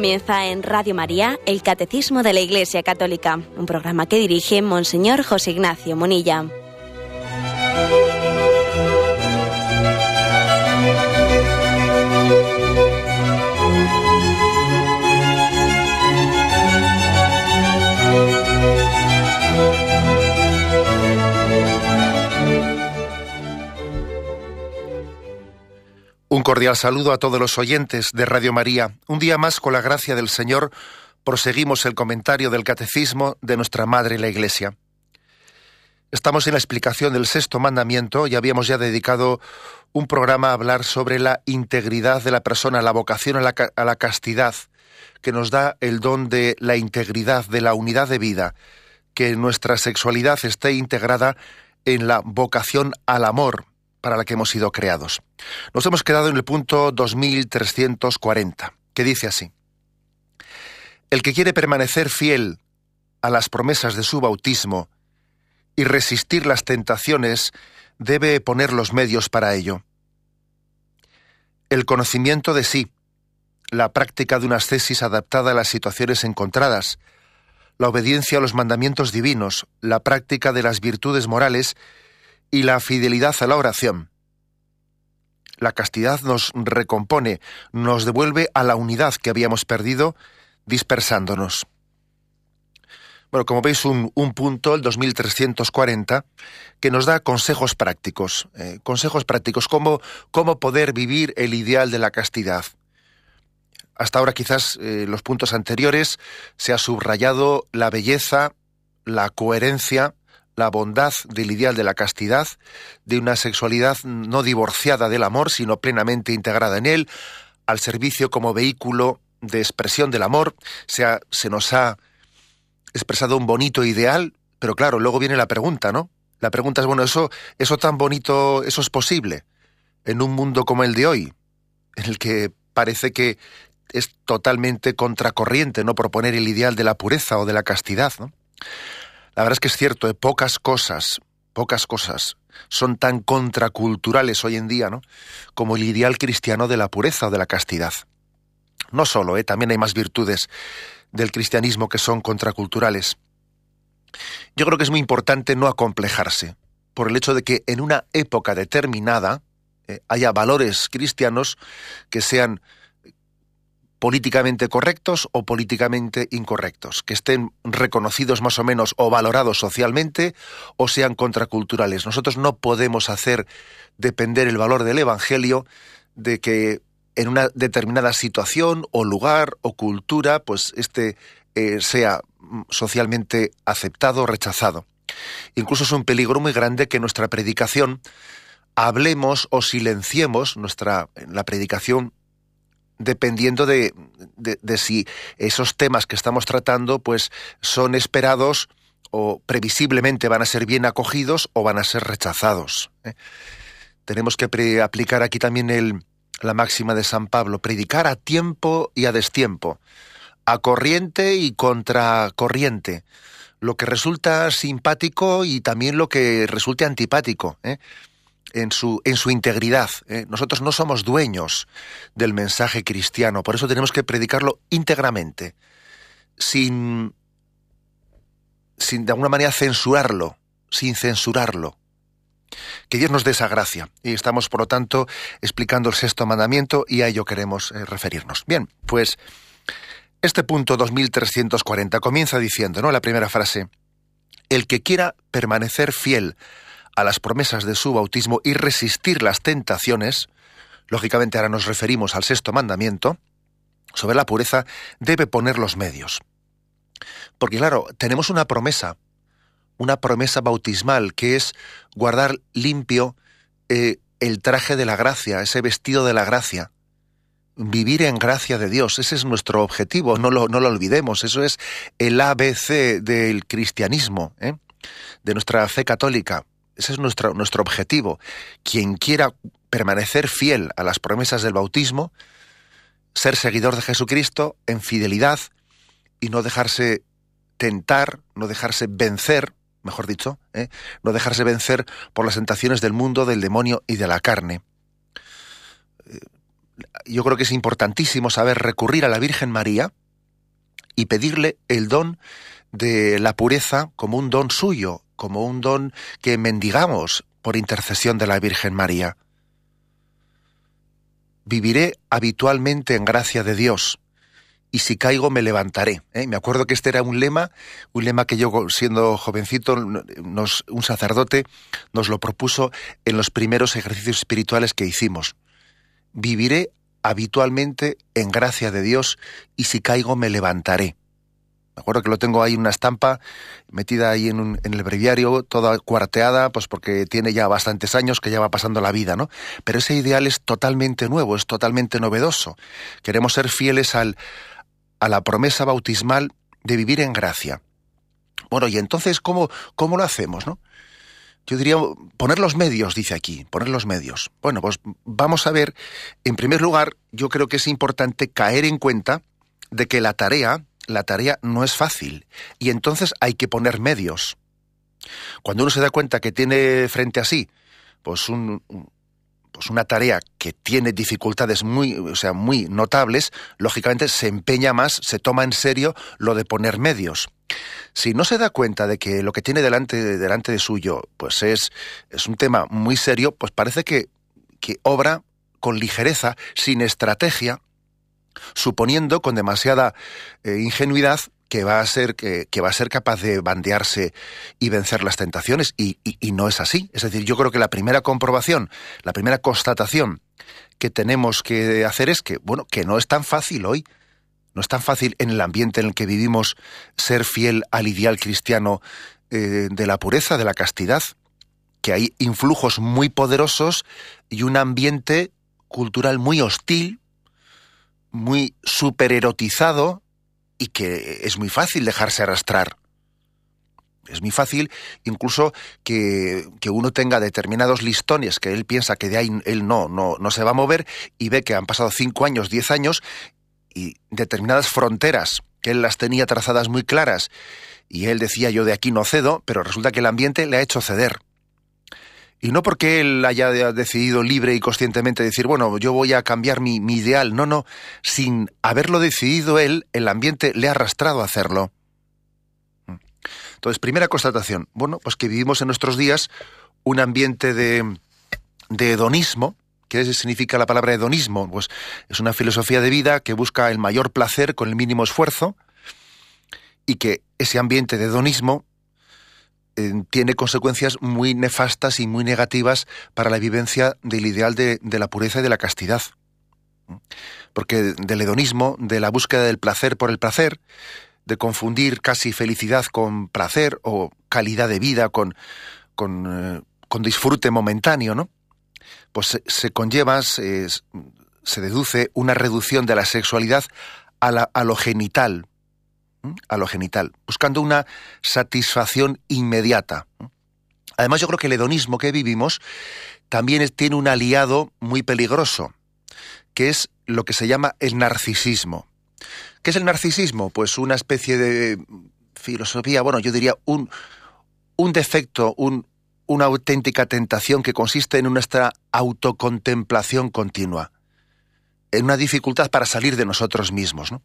Comienza en Radio María el Catecismo de la Iglesia Católica, un programa que dirige Monseñor José Ignacio Monilla. Cordial saludo a todos los oyentes de Radio María. Un día más, con la gracia del Señor, proseguimos el comentario del Catecismo de nuestra Madre la Iglesia. Estamos en la explicación del sexto mandamiento y habíamos ya dedicado un programa a hablar sobre la integridad de la persona, la vocación a la, a la castidad, que nos da el don de la integridad, de la unidad de vida, que nuestra sexualidad esté integrada en la vocación al amor, para la que hemos sido creados. Nos hemos quedado en el punto 2340, que dice así. El que quiere permanecer fiel a las promesas de su bautismo y resistir las tentaciones debe poner los medios para ello. El conocimiento de sí, la práctica de una ascesis adaptada a las situaciones encontradas, la obediencia a los mandamientos divinos, la práctica de las virtudes morales y la fidelidad a la oración. La castidad nos recompone, nos devuelve a la unidad que habíamos perdido dispersándonos. Bueno, como veis, un, punto, el 2340, que nos da consejos prácticos. Eh, consejos prácticos, cómo, cómo poder vivir el ideal de la castidad. Hasta ahora quizás eh, los puntos anteriores se ha subrayado la belleza, la coherencia, la bondad del ideal de la castidad, de una sexualidad no divorciada del amor, sino plenamente integrada en él, al servicio como vehículo de expresión del amor. Se, nos ha expresado un bonito ideal, pero claro, luego viene la pregunta, ¿no? La pregunta es, bueno, eso, eso tan bonito, eso es posible en un mundo como el de hoy, en el que parece que es totalmente contracorriente no proponer el ideal de la pureza o de la castidad, ¿no? La verdad es que es cierto, ¿eh? pocas cosas, pocas cosas son tan contraculturales hoy en día, ¿no? Como el ideal cristiano de la pureza o de la castidad. No solo, ¿eh? también hay más virtudes del cristianismo que son contraculturales. Yo creo que es muy importante no acomplejarse por el hecho de que en una época determinada eh, haya valores cristianos que sean políticamente correctos o políticamente incorrectos, que estén reconocidos más o menos o valorados socialmente o sean contraculturales. Nosotros no podemos hacer depender el valor del Evangelio de que en una determinada situación o lugar o cultura, pues este eh, sea socialmente aceptado o rechazado. Incluso es un peligro muy grande que nuestra predicación hablemos o silenciemos nuestra la predicación dependiendo de, de, si esos temas que estamos tratando pues son esperados o previsiblemente van a ser bien acogidos o van a ser rechazados. ¿eh? Tenemos que aplicar aquí también el, la máxima de San Pablo, predicar a tiempo y a destiempo, a corriente y contracorriente, lo que resulta simpático y también lo que resulte antipático. ¿eh? En su, en su integridad. ¿eh? Nosotros no somos dueños del mensaje cristiano, por eso tenemos que predicarlo íntegramente, sin, sin de alguna manera censurarlo, sin censurarlo. Que Dios nos dé esa gracia. Y estamos, por lo tanto, explicando el sexto mandamiento y a ello queremos eh, referirnos. Bien, pues este punto 2340 comienza diciendo, ¿no? La primera frase, el que quiera permanecer fiel a las promesas de su bautismo y resistir las tentaciones, lógicamente ahora nos referimos al sexto mandamiento, sobre la pureza, debe poner los medios. Porque claro, tenemos una promesa, una promesa bautismal, que es guardar limpio eh, el traje de la gracia, ese vestido de la gracia. Vivir en gracia de Dios, ese es nuestro objetivo, no lo, no lo olvidemos, eso es el ABC del cristianismo, ¿eh? de nuestra fe católica. Ese es nuestro, nuestro objetivo. Quien quiera permanecer fiel a las promesas del bautismo, ser seguidor de Jesucristo en fidelidad y no dejarse tentar, no dejarse vencer, mejor dicho, ¿eh? no dejarse vencer por las tentaciones del mundo, del demonio y de la carne. Eh, yo creo que es importantísimo saber recurrir a la Virgen María y pedirle el don de la pureza como un don suyo, como un don que mendigamos por intercesión de la Virgen María. Viviré habitualmente en gracia de Dios y si caigo me levantaré. ¿eh? Me acuerdo que este era un lema, un lema que yo siendo jovencito, un sacerdote nos lo propuso en los primeros ejercicios espirituales que hicimos. Viviré habitualmente en gracia de Dios y si caigo me levantaré. Me acuerdo que lo tengo ahí en una estampa metida ahí en, en, el breviario, toda cuarteada, pues porque tiene ya bastantes años que ya va pasando la vida, ¿no? Pero ese ideal es totalmente nuevo, es totalmente novedoso. Queremos ser fieles al, a la promesa bautismal de vivir en gracia. Bueno, y entonces, ¿cómo, cómo lo hacemos, no? Yo diría poner los medios, dice aquí, poner los medios. Bueno, pues vamos a ver, en primer lugar, yo creo que es importante caer en cuenta de que la tarea, la tarea no es fácil, y entonces hay que poner medios. Cuando uno se da cuenta que tiene frente a sí, pues pues una tarea que tiene dificultades muy, o sea, muy notables, lógicamente se empeña más, se toma en serio lo de poner medios. Si no se da cuenta de que lo que tiene delante, delante de suyo, pues es, es un tema muy serio, pues parece que, que obra con ligereza, sin estrategia, suponiendo con demasiada eh, ingenuidad que va a ser que, va a ser capaz de bandearse y vencer las tentaciones y, no es así. Es decir, yo creo que la primera comprobación, la primera constatación que tenemos que hacer es que bueno que no es tan fácil hoy, no es tan fácil en el ambiente en el que vivimos ser fiel al ideal cristiano eh, de la pureza, de la castidad, que hay influjos muy poderosos y un ambiente cultural muy hostil, muy supererotizado, y que es muy fácil dejarse arrastrar. Es muy fácil incluso que, uno tenga determinados listones que él piensa que de ahí él no, no, no se va a mover y ve que han pasado cinco años, diez años y determinadas fronteras que él las tenía trazadas muy claras y él decía yo de aquí no cedo, pero resulta que el ambiente le ha hecho ceder. Y no porque él haya decidido libre y conscientemente decir, bueno, yo voy a cambiar mi, ideal. No, no. Sin haberlo decidido él, el ambiente le ha arrastrado a hacerlo. Entonces, primera constatación. Bueno, pues que vivimos en nuestros días un ambiente de, de hedonismo. ¿Qué significa la palabra hedonismo? Pues es una filosofía de vida que busca el mayor placer con el mínimo esfuerzo y que ese ambiente de hedonismo tiene consecuencias muy nefastas y muy negativas para la vivencia del ideal de, la pureza y de la castidad. Porque del hedonismo, de la búsqueda del placer por el placer, de confundir casi felicidad con placer o calidad de vida con, con, eh, disfrute momentáneo, ¿no? Pues se, conlleva, se, deduce una reducción de la sexualidad a, a lo genital, a lo genital, buscando una satisfacción inmediata. Además, yo creo que el hedonismo que vivimos también tiene un aliado muy peligroso, que es lo que se llama el narcisismo. ¿Qué es el narcisismo? Pues una especie de filosofía, bueno, yo diría un, un defecto, un, una auténtica tentación que consiste en nuestra autocontemplación continua, en una dificultad para salir de nosotros mismos, ¿no?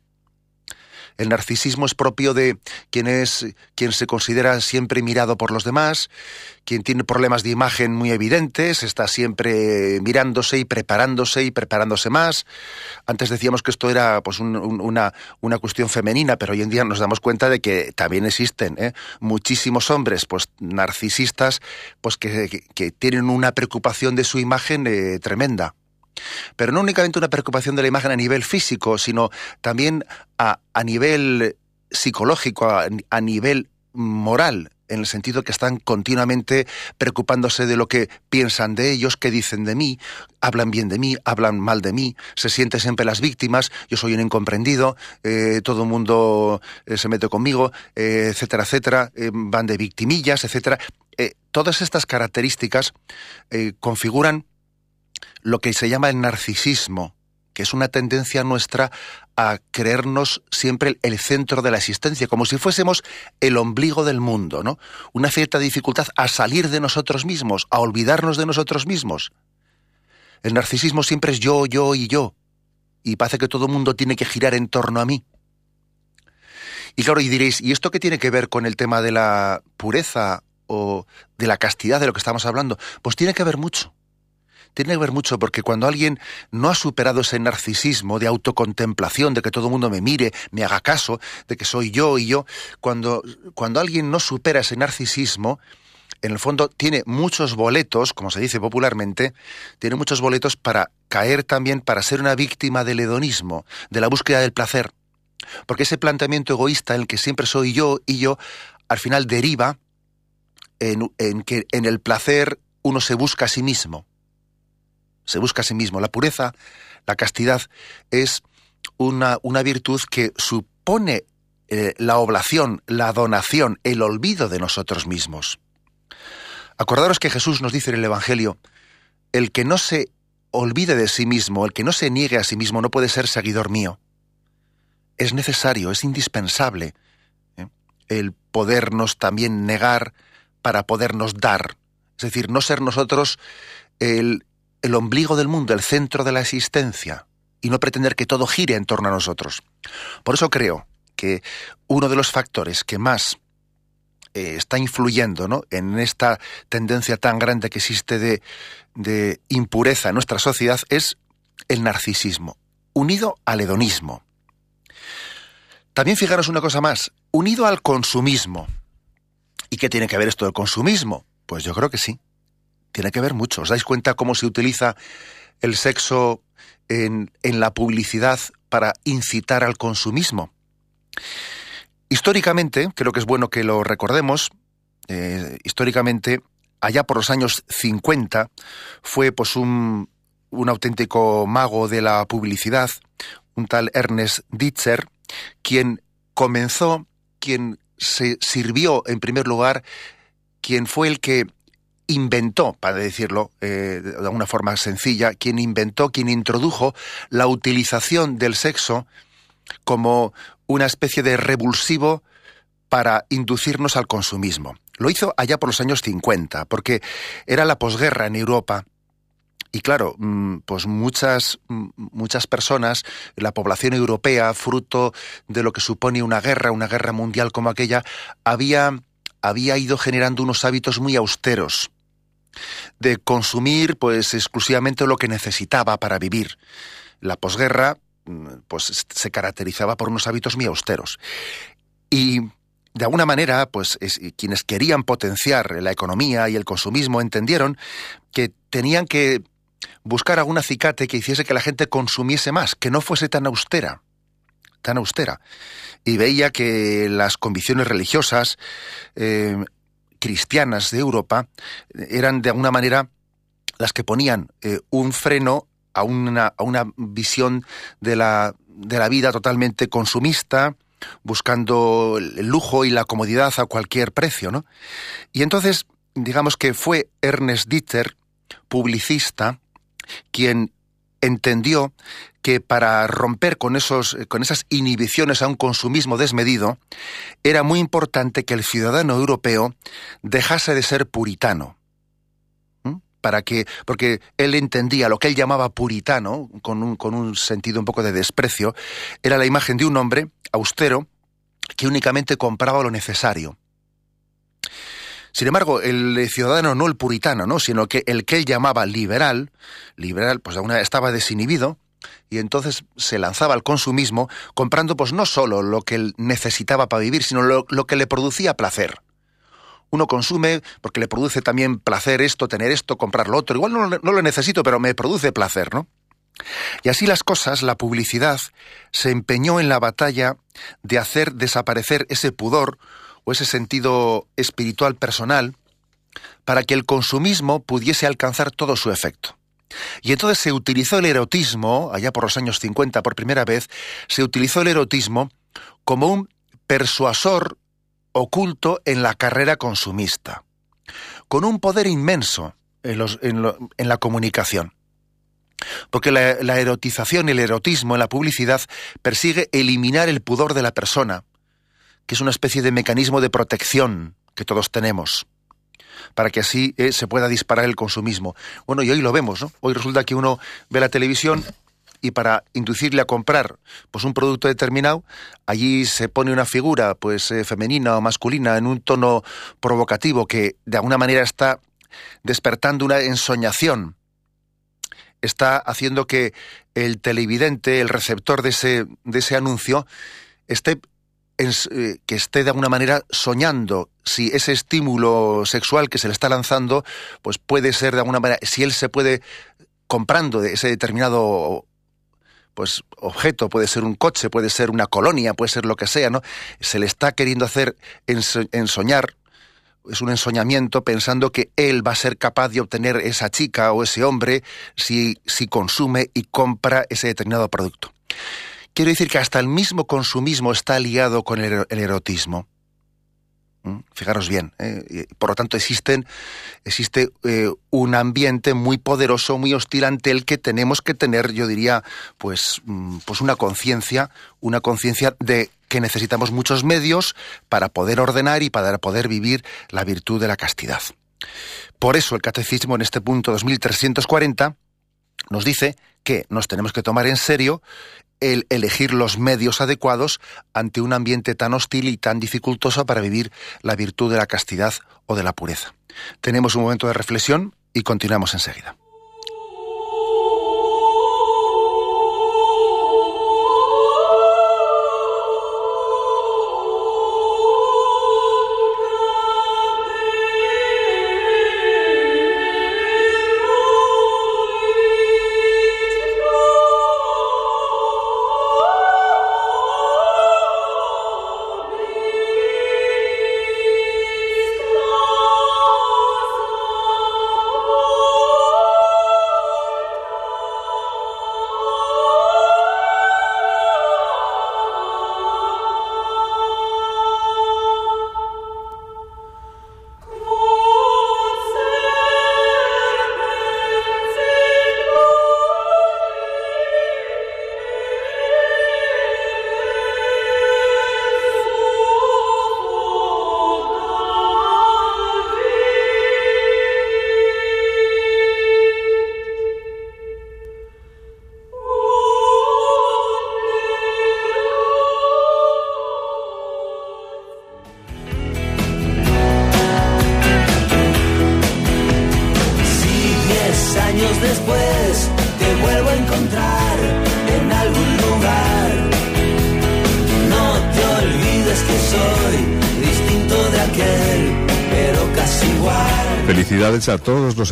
El narcisismo es propio de quien es quien se considera siempre mirado por los demás, quien tiene problemas de imagen muy evidentes, está siempre mirándose y preparándose y preparándose más. Antes decíamos que esto era pues una, una cuestión femenina, pero hoy en día nos damos cuenta de que también existen ¿eh? muchísimos hombres pues narcisistas pues que, que, tienen una preocupación de su imagen eh, tremenda. Pero no únicamente una preocupación de la imagen a nivel físico, sino también a, nivel psicológico, a, nivel moral, en el sentido que están continuamente preocupándose de lo que piensan de ellos, qué dicen de mí, hablan bien de mí, hablan mal de mí, se sienten siempre las víctimas, yo soy un incomprendido, eh, todo el mundo eh, se mete conmigo, eh, etcétera, etcétera, van de victimillas, etcétera. todas estas características configuran lo que se llama el narcisismo, que es una tendencia nuestra a creernos siempre el centro de la existencia, como si fuésemos el ombligo del mundo, ¿no? Una cierta dificultad a salir de nosotros mismos, a olvidarnos de nosotros mismos. El narcisismo siempre es yo, yo y yo. y parece que todo el mundo tiene que girar en torno a mí. Y claro, y diréis, ¿y esto qué tiene que ver con el tema de la pureza o de la castidad de lo que estamos hablando? Pues tiene que ver mucho. Tiene que ver mucho porque cuando alguien no ha superado ese narcisismo de autocontemplación, de que todo el mundo me mire, me haga caso, de que soy yo y yo, cuando, cuando alguien no supera ese narcisismo, en el fondo tiene muchos boletos, como se dice popularmente, tiene muchos boletos para caer también, para ser una víctima del hedonismo, de la búsqueda del placer. Porque ese planteamiento egoísta en el que siempre soy yo y yo, al final deriva en, que en el placer uno se busca a sí mismo. Se busca a sí mismo. La pureza, la castidad, es una, virtud que supone eh, la oblación, la donación, el olvido de nosotros mismos. Acordaros que Jesús nos dice en el Evangelio, el que no se olvide de sí mismo, el que no se niegue a sí mismo, no puede ser seguidor mío. Es necesario, es indispensable ¿eh? el podernos también negar para podernos dar. Es decir, no ser nosotros el, el ombligo del mundo, el centro de la existencia, y no pretender que todo gire en torno a nosotros. Por eso creo que uno de los factores que más eh, está influyendo ¿no? en esta tendencia tan grande que existe de, de impureza en nuestra sociedad es el narcisismo, unido al hedonismo. También fijaros una cosa más, unido al consumismo. ¿Y qué tiene que ver esto del consumismo? Pues yo creo que sí. Tiene que ver mucho. ¿Os dais cuenta cómo se utiliza el sexo en, la publicidad para incitar al consumismo? Históricamente, creo que es bueno que lo recordemos, eh, históricamente, allá por los años 50, fue pues un, un auténtico mago de la publicidad, un tal Ernest Ditzer, quien comenzó, quien se sirvió en primer lugar, quien fue el que inventó, para decirlo eh, de una forma sencilla, quien inventó, quien introdujo la utilización del sexo como una especie de revulsivo para inducirnos al consumismo. Lo hizo allá por los años 50, porque era la posguerra en Europa. Y claro, mm, pues muchas, mm, muchas personas, la población europea, fruto de lo que supone una guerra, una guerra mundial como aquella, había, había ido generando unos hábitos muy austeros de consumir pues exclusivamente lo que necesitaba para vivir. La posguerra pues se caracterizaba por unos hábitos muy austeros. Y de alguna manera, pues quienes querían potenciar la economía y el consumismo entendieron que tenían que buscar algún acicate que hiciese que la gente consumiese más, que no fuese tan austera, tan austera. Y veía que las convicciones religiosas eh, cristianas de Europa eran de alguna manera las que ponían eh, un freno a una, a una visión de la, de la vida totalmente consumista, buscando el lujo y la comodidad a cualquier precio, ¿no? Y entonces, digamos que fue Ernest Dieter, publicista, quien entendió que para romper con, esos, con esas inhibiciones a un consumismo desmedido, era muy importante que el ciudadano europeo dejase de ser puritano para que, porque él entendía lo que él llamaba puritano, con un, con un sentido un poco de desprecio, era la imagen de un hombre austero que únicamente compraba lo necesario. Sin embargo, el ciudadano no el puritano, ¿no? sino que el que él llamaba liberal, liberal, pues aún estaba desinhibido, y entonces se lanzaba al consumismo comprando pues no solo lo que él necesitaba para vivir, sino lo que le producía placer uno consume porque le produce también placer esto, tener esto, comprar lo otro. Igual no, no lo necesito, pero me produce placer, ¿no? Y así las cosas, la publicidad se empeñó en la batalla de hacer desaparecer ese pudor o ese sentido espiritual personal para que el consumismo pudiese alcanzar todo su efecto. Y entonces se utilizó el erotismo, allá por los años 50 por primera vez, se utilizó el erotismo como un persuasor oculto en la carrera consumista, con un poder inmenso en, la comunicación. Porque la, la, erotización el erotismo en la publicidad persigue eliminar el pudor de la persona, que es una especie de mecanismo de protección que todos tenemos, para que así eh, se pueda disparar el consumismo. Bueno, y hoy lo vemos, ¿no? Hoy resulta que uno ve la televisión y para inducirle a comprar pues un producto determinado, allí se pone una figura pues eh, femenina o masculina en un tono provocativo que de alguna manera está despertando una ensoñación, está haciendo que el televidente, el receptor de ese, de ese anuncio, esté que esté de alguna manera soñando si ese estímulo sexual que se le está lanzando, pues puede ser de alguna manera, si él se puede comprando de ese determinado pues objeto, puede ser un coche, puede ser una colonia, puede ser lo que sea, ¿no? Se le está queriendo hacer ensoñar, es un ensoñamiento pensando que él va a ser capaz de obtener esa chica o ese hombre si, si consume y compra ese determinado producto. Quiero decir que hasta el mismo consumismo está liado con el, erotismo. ¿Mm? Fijaros bien. ¿eh? Por lo tanto, existe eh, un ambiente muy poderoso, muy hostil ante el que tenemos que tener, yo diría, pues, mm, pues una conciencia, una conciencia de que necesitamos muchos medios para poder ordenar y para poder vivir la virtud de la castidad. Por eso el catecismo en este punto 2340 nos dice que nos tenemos que tomar en serio el elegir los medios adecuados ante un ambiente tan hostil y tan dificultoso para vivir la virtud de la castidad o de la pureza. Tenemos un momento de reflexión y continuamos enseguida.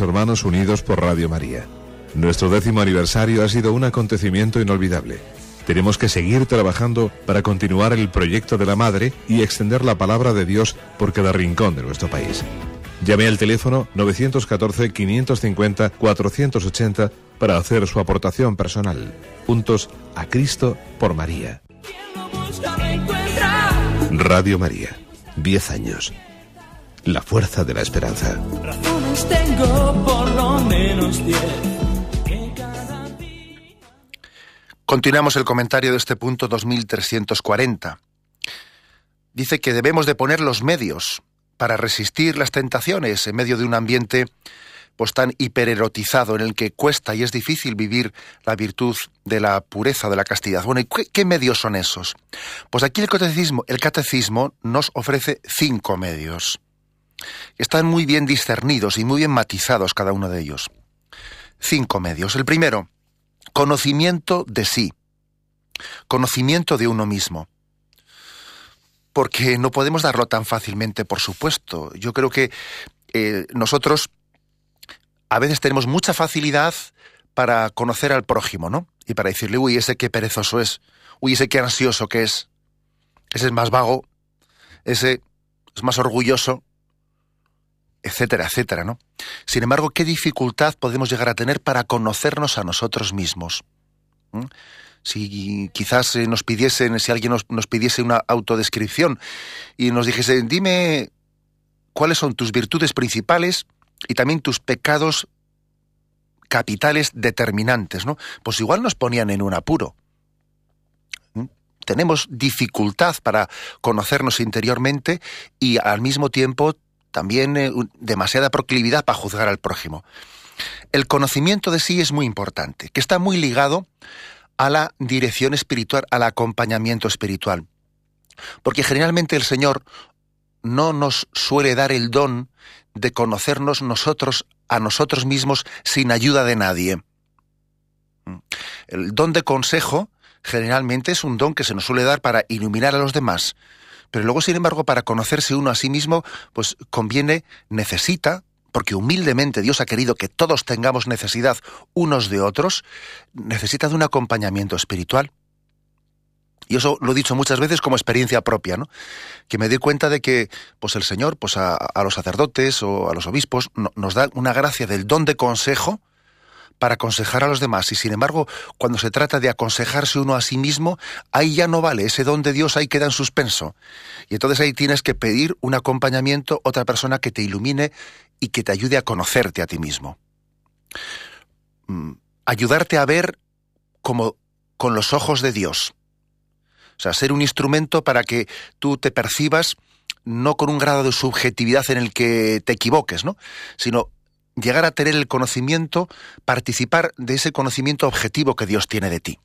Hermanos unidos por Radio María. Nuestro décimo aniversario ha sido un acontecimiento inolvidable. Tenemos que seguir trabajando para continuar el proyecto de la Madre y extender la palabra de Dios por cada rincón de nuestro país. Llame al teléfono 914-550-480 para hacer su aportación personal. Juntos a Cristo por María. Radio María, 10 años. La fuerza de la esperanza Continuamos el comentario de este punto 2340. Dice que debemos de poner los medios para resistir las tentaciones en medio de un ambiente pues tan hipererotizado en el que cuesta y es difícil vivir la virtud de la pureza, de la castidad. Bueno, ¿y qué, qué medios son esos? Pues aquí el catecismo, el catecismo nos ofrece cinco medios. Están muy bien discernidos y muy bien matizados cada uno de ellos. Cinco medios. El primero, conocimiento de sí, conocimiento de uno mismo. Porque no podemos darlo tan fácilmente, por supuesto. Yo creo que eh, nosotros a veces tenemos mucha facilidad para conocer al prójimo, ¿no? Y para decirle, uy, ese qué perezoso es, uy, ese qué ansioso que es, ese es más vago, ese es más orgulloso, etcétera, etcétera, ¿no? Sin embargo, ¿qué dificultad podemos llegar a tener para conocernos a nosotros mismos? ¿Mm? Si quizás eh, nos pidiesen, si alguien nos, nos pidiese una autodescripción y nos dijese, dime cuáles son tus virtudes principales y también tus pecados capitales determinantes, ¿no? Pues igual nos ponían en un apuro. ¿Mm? Tenemos dificultad para conocernos interiormente y al mismo tiempo también eh, demasiada proclividad para juzgar al prójimo. El conocimiento de sí es muy importante, que está muy ligado a la dirección espiritual, al acompañamiento espiritual. Porque generalmente el Señor no nos suele dar el don de conocernos nosotros a nosotros mismos sin ayuda de nadie. El don de consejo generalmente es un don que se nos suele dar para iluminar a los demás, pero luego, sin embargo, para conocerse uno a sí mismo, pues conviene, necesita, porque humildemente Dios ha querido que todos tengamos necesidad unos de otros, necesita de un acompañamiento espiritual. Y eso lo he dicho muchas veces como experiencia propia, ¿no? Que me di cuenta de que, pues el Señor, pues a, los sacerdotes o a los obispos nos da una gracia del don de consejo para aconsejar a los demás. Y sin embargo, cuando se trata de aconsejarse uno a sí mismo, ahí ya no vale. Ese don de Dios ahí queda en suspenso. Y entonces ahí tienes que pedir un acompañamiento, otra persona que te ilumine y que te ayude a conocerte a ti mismo. Mm, ayudarte a ver como con los ojos de Dios o sea, ser un instrumento para que tú te percibas no con un grado de subjetividad en el que te equivoques, ¿no? Sino llegar a tener el conocimiento, participar de ese conocimiento objetivo que Dios tiene de ti.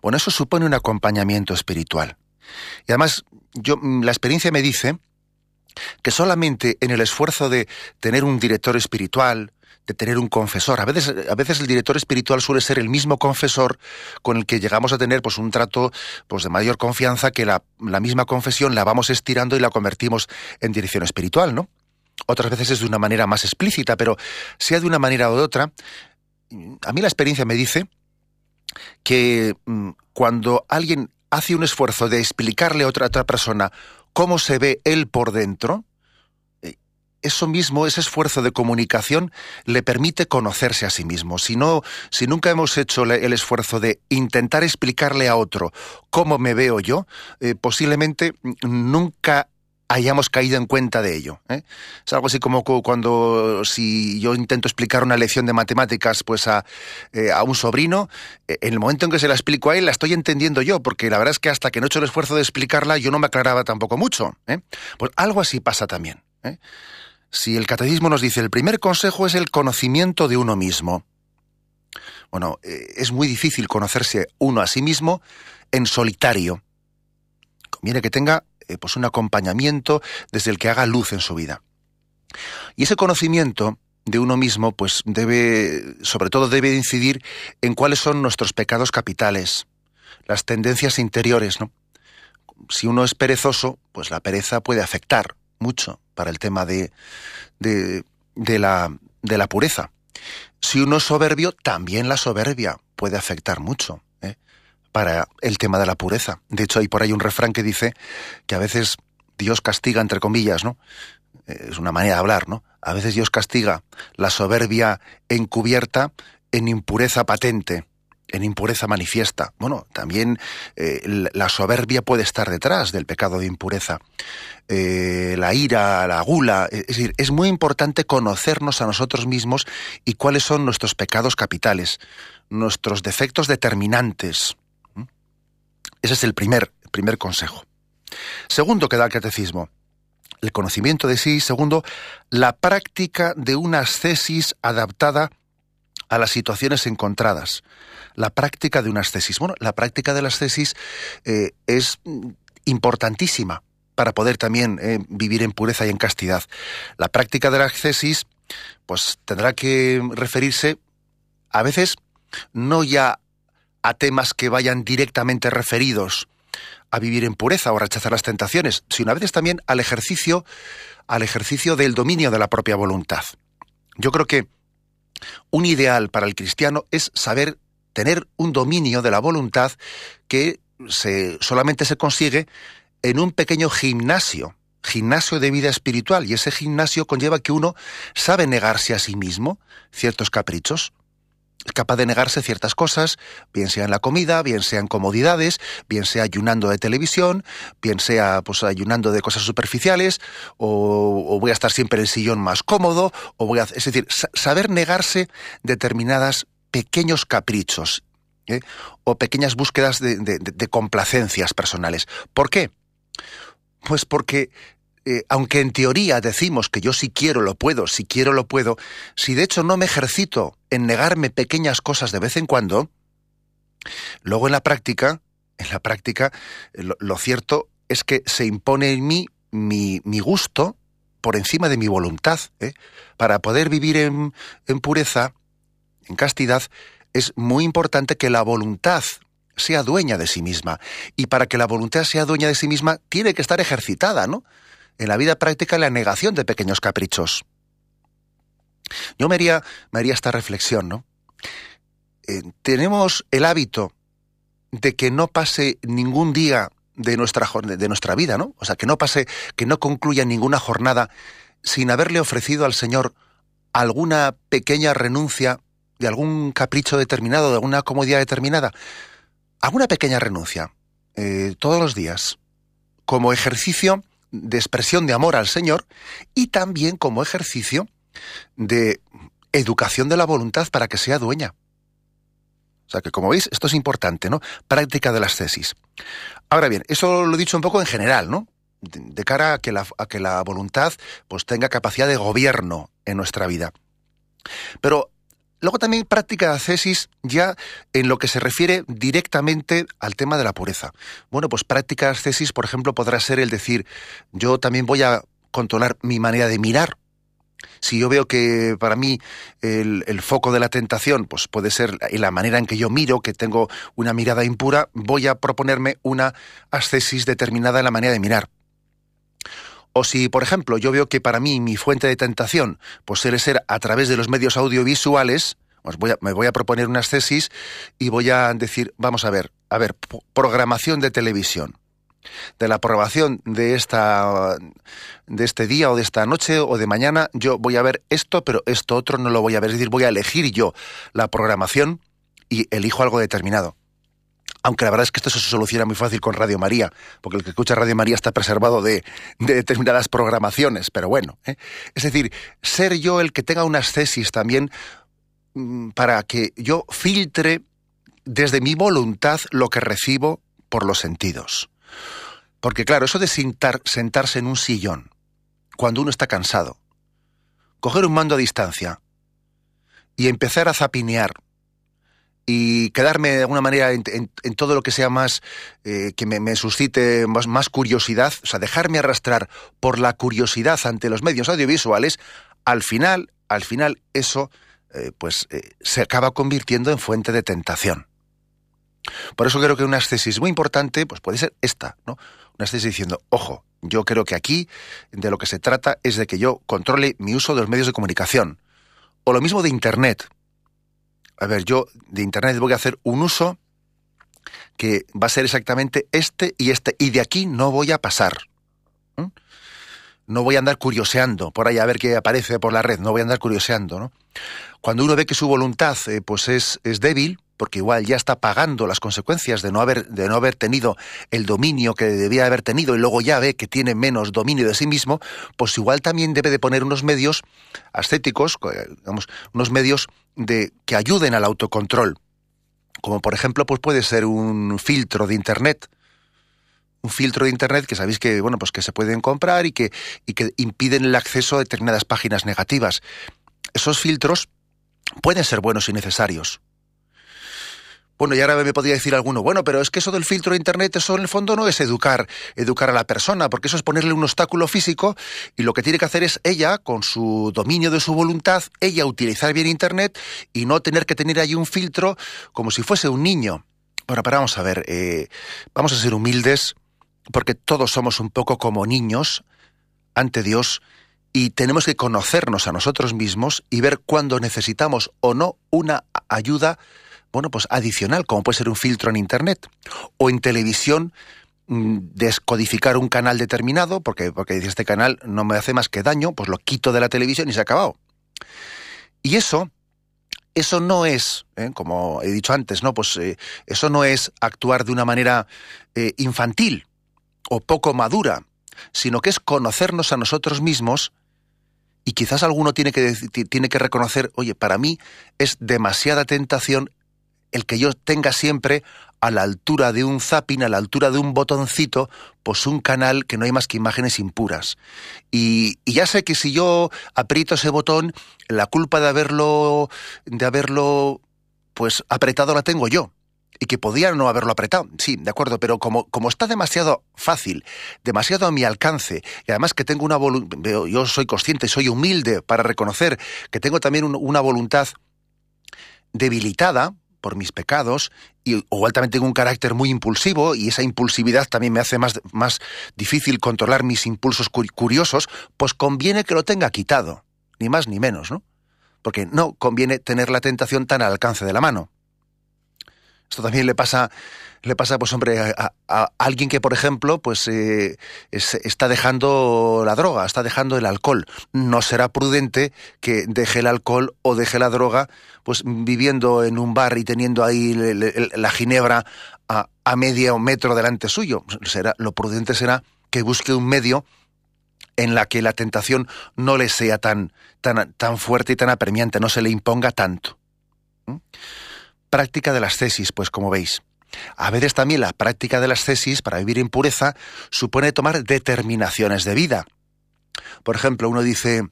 Bueno, eso supone un acompañamiento espiritual. Y además, yo, la experiencia me dice que solamente en el esfuerzo de tener un director espiritual, de tener un confesor. A veces, a veces el director espiritual suele ser el mismo confesor con el que llegamos a tener pues, un trato pues, de mayor confianza que la, la misma confesión la vamos estirando y la convertimos en dirección espiritual, ¿no? Otras veces es de una manera más explícita, pero sea de una manera o de otra, a mí la experiencia me dice que mm, cuando alguien hace un esfuerzo de explicarle a otra, persona cómo se ve él por dentro, eso mismo, ese esfuerzo de comunicación, le permite conocerse a sí mismo. Si no, si nunca hemos hecho el esfuerzo de intentar explicarle a otro cómo me veo yo, eh, posiblemente nunca hayamos caído en cuenta de ello. ¿eh? Es algo así como cuando si yo intento explicar una lección de matemáticas pues a, eh, a, un sobrino, en el momento en que se la explico a él la estoy entendiendo yo, porque la verdad es que hasta que no he hecho el esfuerzo de explicarla yo no me aclaraba tampoco mucho. Pues algo así pasa también si el catecismo nos dice el primer consejo es el conocimiento de uno mismo. Bueno, eh, es muy difícil conocerse uno a sí mismo en solitario. Conviene que tenga eh, pues un acompañamiento desde el que haga luz en su vida. Y ese conocimiento de uno mismo, pues debe, sobre todo debe incidir en cuáles son nuestros pecados capitales, las tendencias interiores, ¿no? Si uno es perezoso, pues la pereza puede afectar mucho para el tema de, de, la, de la pureza. Si uno es soberbio, también la soberbia puede afectar mucho. Para el tema de la pureza. De hecho, hay por ahí un refrán que dice que a veces Dios castiga, entre comillas, ¿no? Eh, es una manera de hablar, ¿no? A veces Dios castiga la soberbia encubierta en impureza patente en impureza manifiesta. Bueno, también eh, la soberbia puede estar detrás del pecado de impureza. Eh, la ira, la gula. Es decir, es muy importante conocernos a nosotros mismos y cuáles son nuestros pecados capitales, nuestros defectos determinantes. Ese es el primer, primer consejo. Segundo que da el catecismo, el conocimiento de sí. Segundo, la práctica de una ascesis adaptada a las situaciones encontradas la práctica de una ascesis. Bueno, la práctica de la ascesis eh, es importantísima para poder también eh, vivir en pureza y en castidad. La práctica de la ascesis, pues tendrá que referirse a veces no ya a temas que vayan directamente referidos a vivir en pureza o rechazar las tentaciones, sino a veces también al ejercicio, al ejercicio del dominio de la propia voluntad. Yo creo que un ideal para el cristiano es saber tener un dominio de la voluntad que se, solamente se consigue en un pequeño gimnasio, gimnasio de vida espiritual, y ese gimnasio conlleva que uno sabe negarse a sí mismo ciertos caprichos, es capaz de negarse ciertas cosas, bien sea en la comida, bien sea en comodidades, bien sea ayunando de televisión, bien sea pues ayunando de cosas superficiales, o, o voy a estar siempre en el sillón más cómodo, o voy a, es decir, saber negarse determinadas pequeños caprichos ¿eh? o pequeñas búsquedas de, complacencias personales. ¿Por qué? Pues porque eh, aunque en teoría decimos que yo si quiero lo puedo, si quiero lo puedo, si de hecho no me ejercito en negarme pequeñas cosas de vez en cuando, Luego en la práctica, en la práctica, lo, cierto es que se impone en mí mi, gusto por encima de mi voluntad. ¿eh? Para poder vivir en pureza, en castidad, es muy importante que la voluntad sea dueña de sí misma. Y para que la voluntad sea dueña de sí misma, tiene que estar ejercitada, ¿no? En la vida práctica, la negación de pequeños caprichos. Yo me haría, esta reflexión, ¿no? Eh, tenemos el hábito de que no pase ningún día de nuestra, de nuestra vida, ¿no? O sea, que no pase, que no concluya ninguna jornada sin haberle ofrecido al Señor alguna pequeña renuncia de algún capricho determinado, de alguna comodidad determinada. Alguna pequeña renuncia, eh, todos los días, como ejercicio de expresión de amor al Señor y también como ejercicio de educación de la voluntad para que sea dueña. O sea que, como veis, esto es importante, ¿no? Práctica de las tesis. Ahora bien, eso lo he dicho un poco en general, ¿no? De, cara a que, la, a que la voluntad pues tenga capacidad de gobierno en nuestra vida. Pero luego también práctica de ascesis ya en lo que se refiere directamente al tema de la pureza. Bueno, pues práctica de ascesis, por ejemplo, podrá ser el decir, yo también voy a controlar mi manera de mirar, si yo veo que para mí el, foco de la tentación pues puede ser la manera en que yo miro, que tengo una mirada impura, voy a proponerme una ascesis determinada en la manera de mirar. O si, por ejemplo, yo veo que para mí mi fuente de tentación pues suele ser a través de los medios audiovisuales, pues voy a, me voy a proponer una ascesis y voy a decir, vamos a ver, a ver, programación de televisión de la aprobación de esta de este día o de esta noche o de mañana, yo voy a ver esto, pero esto otro no lo voy a ver, es decir, voy a elegir yo la programación y elijo algo determinado. Aunque la verdad es que esto se soluciona muy fácil con Radio María, porque el que escucha Radio María está preservado de, determinadas programaciones, pero bueno. ¿eh? Es decir, ser yo el que tenga unas tesis también mm, para que yo filtre desde mi voluntad lo que recibo por los sentidos. Porque claro, eso de sentarse en un sillón, cuando uno está cansado, coger un mando a distancia y empezar a zapinear y quedarme de alguna manera en, todo lo que sea más, eh, que me, suscite más, curiosidad, o sea, dejarme arrastrar por la curiosidad ante los medios audiovisuales, al final, al final eso, eh, pues, eh, se acaba convirtiendo en fuente de tentación. Por eso creo que una tesis muy importante, pues puede ser esta, ¿no? Una tesis diciendo, ojo, yo creo que aquí de lo que se trata es de que yo controle mi uso de los medios de comunicación. O lo mismo de Internet. A ver, yo de Internet voy a hacer un uso que va a ser exactamente este y este, y de aquí no voy a pasar. No voy a andar curioseando por ahí a ver qué aparece por la red, no voy a andar curioseando, ¿no? Cuando uno ve que su voluntad eh, pues es, es débil, porque igual ya está pagando las consecuencias de no haber de no haber tenido el dominio que debía haber tenido y luego ya ve que tiene menos dominio de sí mismo, pues igual también debe de poner unos medios ascéticos, digamos, unos medios de que ayuden al autocontrol. Como por ejemplo, pues puede ser un filtro de internet, un filtro de internet que sabéis que bueno pues que se pueden comprar y que y que impiden el acceso a determinadas páginas negativas. Esos filtros pueden ser buenos y necesarios bueno, y ahora me podría decir alguno, bueno, pero es que eso del filtro de Internet, eso en el fondo no es educar, educar a la persona, porque eso es ponerle un obstáculo físico y lo que tiene que hacer es ella, con su dominio de su voluntad, ella utilizar bien Internet y no tener que tener ahí un filtro como si fuese un niño. Bueno, pero vamos a ver, eh, vamos a ser humildes, porque todos somos un poco como niños ante Dios y tenemos que conocernos a nosotros mismos y ver cuándo necesitamos o no una ayuda bueno, pues adicional, como puede ser un filtro en Internet o en televisión mm, descodificar un canal determinado, porque, porque dice este canal no me hace más que daño, pues lo quito de la televisión y se ha acabado. Y eso, eso no es, ¿eh? como he dicho antes, ¿no? Pues eh, eso no es actuar de una manera eh, infantil o poco madura, sino que es conocernos a nosotros mismos y quizás alguno tiene que, tiene que reconocer, oye, para mí es demasiada tentación el que yo tenga siempre a la altura de un zapping, a la altura de un botoncito, pues un canal que no hay más que imágenes impuras. Y, ya sé que si yo aprieto ese botón, la culpa de haberlo, de haberlo, pues apretado la tengo yo. y que podía no haberlo apretado. Sí, de acuerdo, pero como, como está demasiado fácil, demasiado a mi alcance, y además que tengo una voluntad, yo soy consciente, soy humilde para reconocer que tengo también una voluntad debilitada por mis pecados, y, o también tengo un carácter muy impulsivo, y esa impulsividad también me hace más, más difícil controlar mis impulsos curiosos, pues conviene que lo tenga quitado, ni más ni menos, ¿no? Porque no conviene tener la tentación tan al alcance de la mano. Esto también le pasa, le pasa, pues hombre, a, alguien que, por ejemplo, pues eh, está dejando la droga, está dejando el alcohol. No será prudente que deje el alcohol o deje la droga, pues viviendo en un bar y teniendo ahí la ginebra a, a medio metro delante suyo. Será, lo prudente será que busque un medio en la que la tentación no le sea tan, tan, tan fuerte y tan apremiante, no se le imponga tanto. ¿Mm? práctica de las tesis, pues como veis. A veces también la práctica de las tesis para vivir en pureza supone tomar determinaciones de vida. Por ejemplo, uno dice,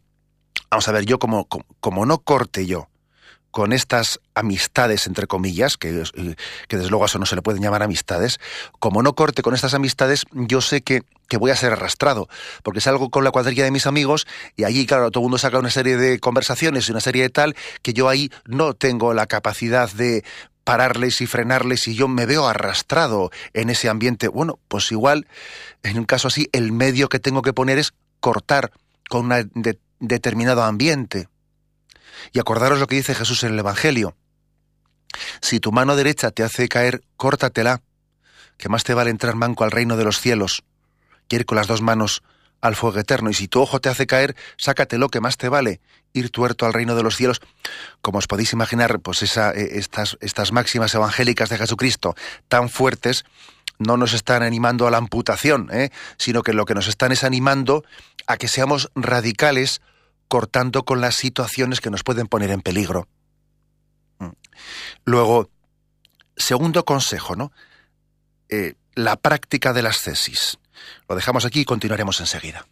vamos a ver, yo como, como, no corte yo con estas amistades, entre comillas, que, que, desde luego eso no se le pueden llamar amistades, como no corte con estas amistades, yo sé que, que, voy a ser arrastrado, porque salgo con la cuadrilla de mis amigos y allí, claro, todo el mundo saca una serie de conversaciones y una serie de tal, que yo ahí no tengo la capacidad de pararles y frenarles y yo me veo arrastrado en ese ambiente. Bueno, pues igual, en un caso así, el medio que tengo que poner es cortar con un determinado ambiente. Y acordaros lo que dice Jesús en el Evangelio. Si tu mano derecha te hace caer, córtatela, que más te vale entrar manco al reino de los cielos, quiere con las dos manos al fuego eterno. Y si tu ojo te hace caer, sácatelo, que más te vale ir tuerto al reino de los cielos. Como os podéis imaginar, pues esa, eh, estas, estas máximas evangélicas de Jesucristo tan fuertes no nos están animando a la amputación, ¿eh? sino que lo que nos están es animando a que seamos radicales cortando con las situaciones que nos pueden poner en peligro. Mm. Luego, segundo consejo, ¿no? Eh, la práctica de las tesis. Lo dejamos aquí y continuaremos enseguida.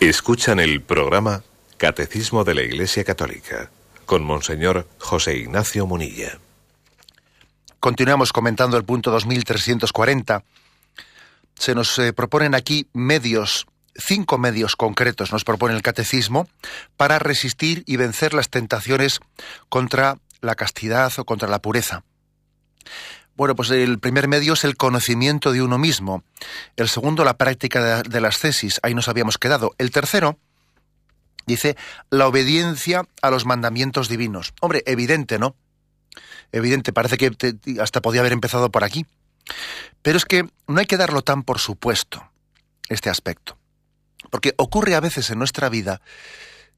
Escuchan el programa Catecismo de la Iglesia Católica con Monseñor José Ignacio Munilla. Continuamos comentando el punto 2340. Se nos eh, proponen aquí medios, cinco medios concretos nos propone el catecismo para resistir y vencer las tentaciones contra la castidad o contra la pureza. Bueno, pues el primer medio es el conocimiento de uno mismo. El segundo, la práctica de, las tesis. Ahí nos habíamos quedado. El tercero, dice, la obediencia a los mandamientos divinos. Hombre, evidente, ¿no? Evidente, parece que hasta podía haber empezado por aquí. Pero es que no hay que darlo tan por supuesto, este aspecto. Porque ocurre a veces en nuestra vida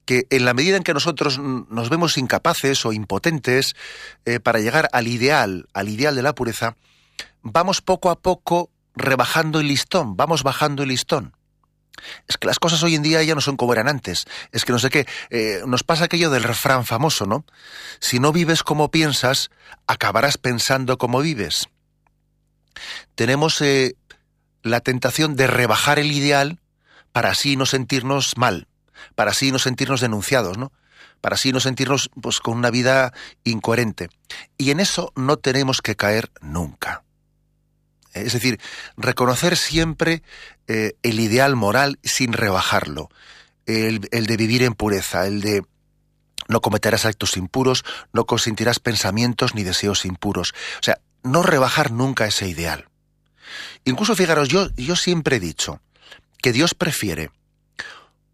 que en la medida en que nosotros nos vemos incapaces o impotentes eh, para llegar al ideal, al ideal de la pureza, vamos poco a poco rebajando el listón, vamos bajando el listón. Es que las cosas hoy en día ya no son como eran antes. Es que no sé qué. Eh, nos pasa aquello del refrán famoso, ¿no? Si no vives como piensas, acabarás pensando como vives. Tenemos eh, la tentación de rebajar el ideal para así no sentirnos mal para así no sentirnos denunciados, ¿no? Para así no sentirnos pues, con una vida incoherente. Y en eso no tenemos que caer nunca. Es decir, reconocer siempre eh, el ideal moral sin rebajarlo, el, el de vivir en pureza, el de no cometerás actos impuros, no consentirás pensamientos ni deseos impuros. O sea, no rebajar nunca ese ideal. Incluso, fijaros, yo, yo siempre he dicho que Dios prefiere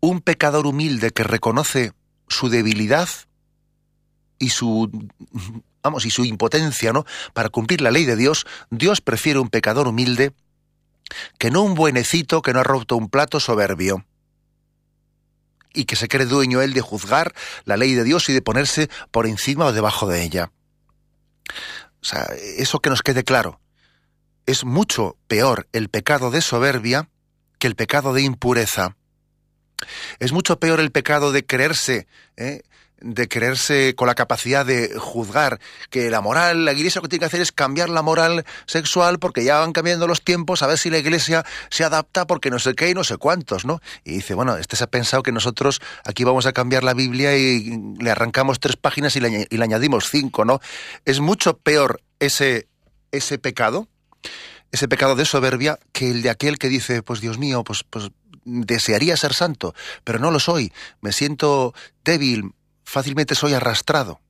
un pecador humilde que reconoce su debilidad y su vamos y su impotencia, ¿no? Para cumplir la ley de Dios, Dios prefiere un pecador humilde que no un buenecito que no ha roto un plato soberbio y que se cree dueño él de juzgar la ley de Dios y de ponerse por encima o debajo de ella. O sea, eso que nos quede claro. Es mucho peor el pecado de soberbia que el pecado de impureza. Es mucho peor el pecado de creerse, ¿eh? de creerse con la capacidad de juzgar que la moral, la iglesia lo que tiene que hacer es cambiar la moral sexual porque ya van cambiando los tiempos, a ver si la iglesia se adapta porque no sé qué y no sé cuántos, ¿no? Y dice, bueno, este se ha pensado que nosotros aquí vamos a cambiar la Biblia y le arrancamos tres páginas y le, añadimos cinco, ¿no? Es mucho peor ese, ese pecado, ese pecado de soberbia, que el de aquel que dice, pues Dios mío, pues, pues desearía ser santo, pero no lo soy, me siento débil, fácilmente soy arrastrado.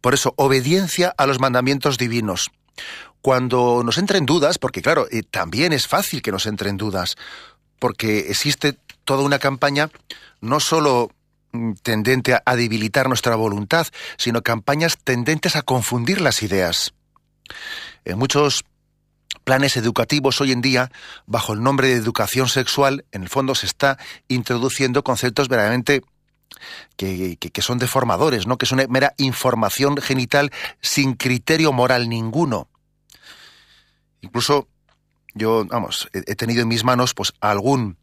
Por eso, obediencia a los mandamientos divinos. Cuando nos entren dudas, porque claro, eh, también es fácil que nos entren dudas, porque existe toda una campaña no solo mm, tendente a, debilitar nuestra voluntad, sino campañas tendentes a confundir las ideas. En muchos planes educativos hoy en día, bajo el nombre de educación sexual, en el fondo se está introduciendo conceptos verdaderamente que, son deformadores, ¿no? que es una mera información genital sin criterio moral ninguno. Incluso yo, vamos, he, tenido en mis manos pues algún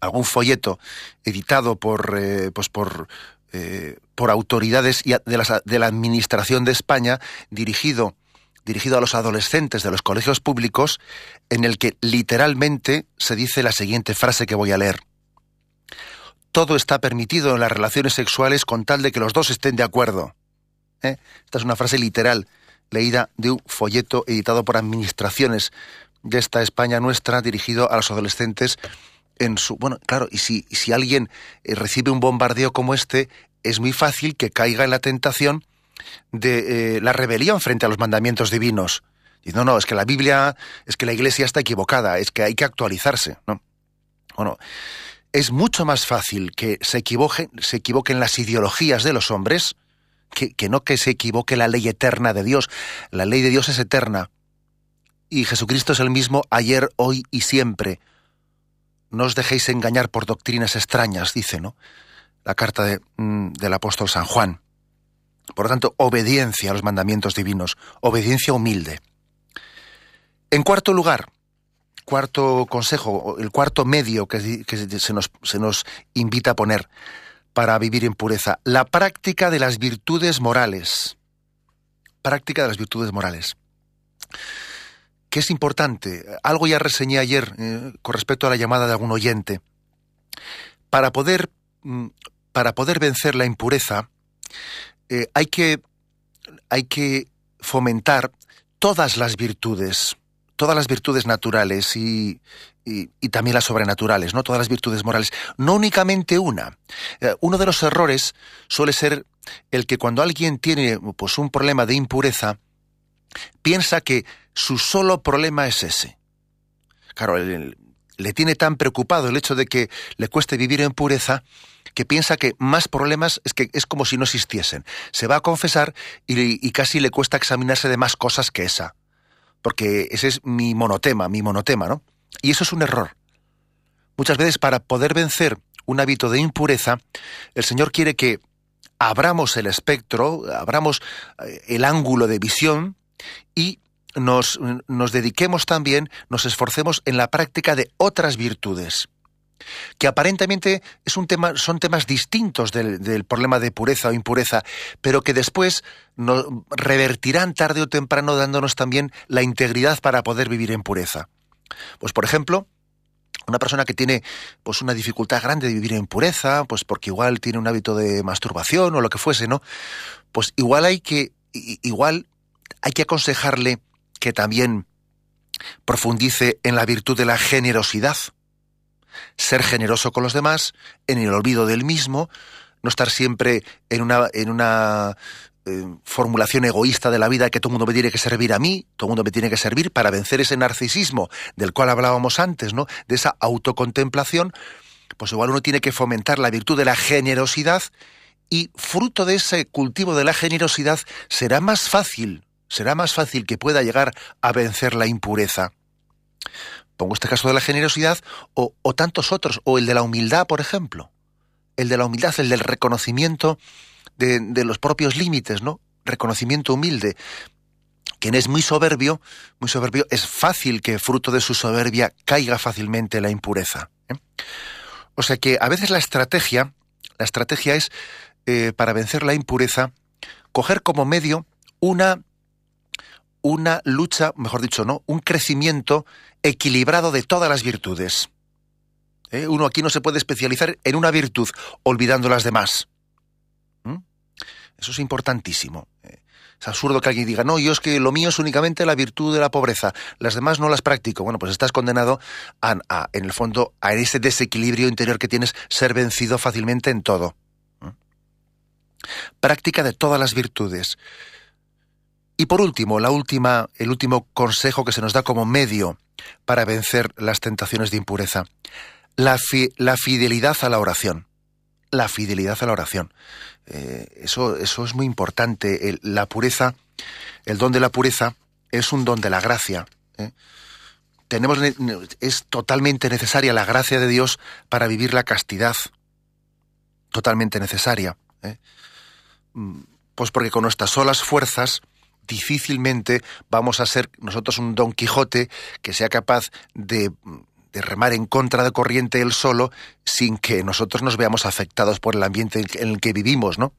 algún folleto editado por eh, pues por eh, por autoridades de de la administración de España dirigido dirigido a los adolescentes de los colegios públicos, en el que literalmente se dice la siguiente frase que voy a leer. Todo está permitido en las relaciones sexuales con tal de que los dos estén de acuerdo. ¿Eh? Esta es una frase literal, leída de un folleto editado por administraciones de esta España nuestra, dirigido a los adolescentes en su... Bueno, claro, y si, si alguien eh, recibe un bombardeo como este, es muy fácil que caiga en la tentación de eh, la rebelión frente a los mandamientos divinos. Y no, no, es que la Biblia, es que la Iglesia está equivocada, es que hay que actualizarse. ¿no? Bueno, es mucho más fácil que se equivoquen, se equivoquen las ideologías de los hombres que, que no que se equivoque la ley eterna de Dios. La ley de Dios es eterna. Y Jesucristo es el mismo ayer, hoy y siempre. No os dejéis engañar por doctrinas extrañas, dice, ¿no? La carta de, mm, del apóstol San Juan. Por lo tanto, obediencia a los mandamientos divinos, obediencia humilde. En cuarto lugar, cuarto consejo, el cuarto medio que, se, nos, invita a poner para vivir en pureza, la práctica de las virtudes morales. Práctica de las virtudes morales. ¿Qué es importante? Algo ya reseñé ayer eh, con respecto a la llamada de algún oyente. Para poder, mm, para poder vencer la impureza, eh, hay, que, hay que fomentar todas las virtudes, todas las virtudes naturales y, y, también las sobrenaturales, ¿no? Todas las virtudes morales, no únicamente una. Eh, uno de los errores suele ser el que cuando alguien tiene pues un problema de impureza, piensa que su solo problema es ese. Claro, le tiene tan preocupado el hecho de que le cueste vivir en pureza que piensa que más problemas es que es como si no existiesen. Se va a confesar y, y casi le cuesta examinarse de más cosas que esa. Porque ese es mi monotema, mi monotema, ¿no? Y eso es un error. Muchas veces para poder vencer un hábito de impureza, el Señor quiere que abramos el espectro, abramos eh, el ángulo de visión y nos, nos, dediquemos también, nos esforcemos en la práctica de otras virtudes, que aparentemente es un tema, son temas distintos del, del problema de pureza o impureza, pero que después nos revertirán tarde o temprano dándonos también la integridad para poder vivir en pureza. Pues por ejemplo, una persona que tiene pues una dificultad grande de vivir en pureza, pues porque igual tiene un hábito de masturbación o lo que fuese, ¿no? Pues igual hay que igual hay que aconsejarle que también profundice en la virtud de la generosidad. Ser generoso con los demás, en el olvido del mismo, no estar siempre en una, en una eh, formulación egoísta de la vida que todo el mundo me tiene que servir a mí, todo el mundo me tiene que servir para vencer ese narcisismo del cual hablábamos antes, ¿no? De esa autocontemplación, pues igual uno tiene que fomentar la virtud de la generosidad y fruto de ese cultivo de la generosidad será más fácil, será más fácil que pueda llegar a vencer la impureza. Pongo este caso de la generosidad o, tantos otros, o el de la humildad, por ejemplo. El de la humildad, el del reconocimiento de, los propios límites, ¿no? Reconocimiento humilde. Quien es muy soberbio, muy soberbio, es fácil que fruto de su soberbia caiga fácilmente la impureza. ¿eh? O sea que a veces la estrategia, la estrategia es eh, para vencer la impureza, coger como medio una una lucha, mejor dicho, no, un crecimiento equilibrado de todas las virtudes. ¿Eh? Uno aquí no se puede especializar en una virtud olvidando las demás. Eso es importantísimo. Es absurdo que alguien diga, no, yo es que lo mío es únicamente la virtud de la pobreza, las demás no las practico. Bueno, pues estás condenado a, en el fondo, a ese desequilibrio interior que tienes, ser vencido fácilmente en todo. ¿Mm? Práctica de todas las virtudes. Y por último, la última, el último consejo que se nos da como medio para vencer las tentaciones de impureza, la, la fidelidad a la oración. La fidelidad a la oración. Eh, eso, eso es muy importante. la pureza, el don de la pureza es un don de la gracia. ¿eh? Tenemos, es totalmente necesaria la gracia de Dios para vivir la castidad. Totalmente necesaria. ¿eh? Mm, pues porque con nuestras solas fuerzas difícilmente vamos a ser nosotros un Don Quijote que sea capaz de de remar en contra de corriente él solo sin que nosotros nos veamos afectados por el ambiente en el que vivimos, ¿no?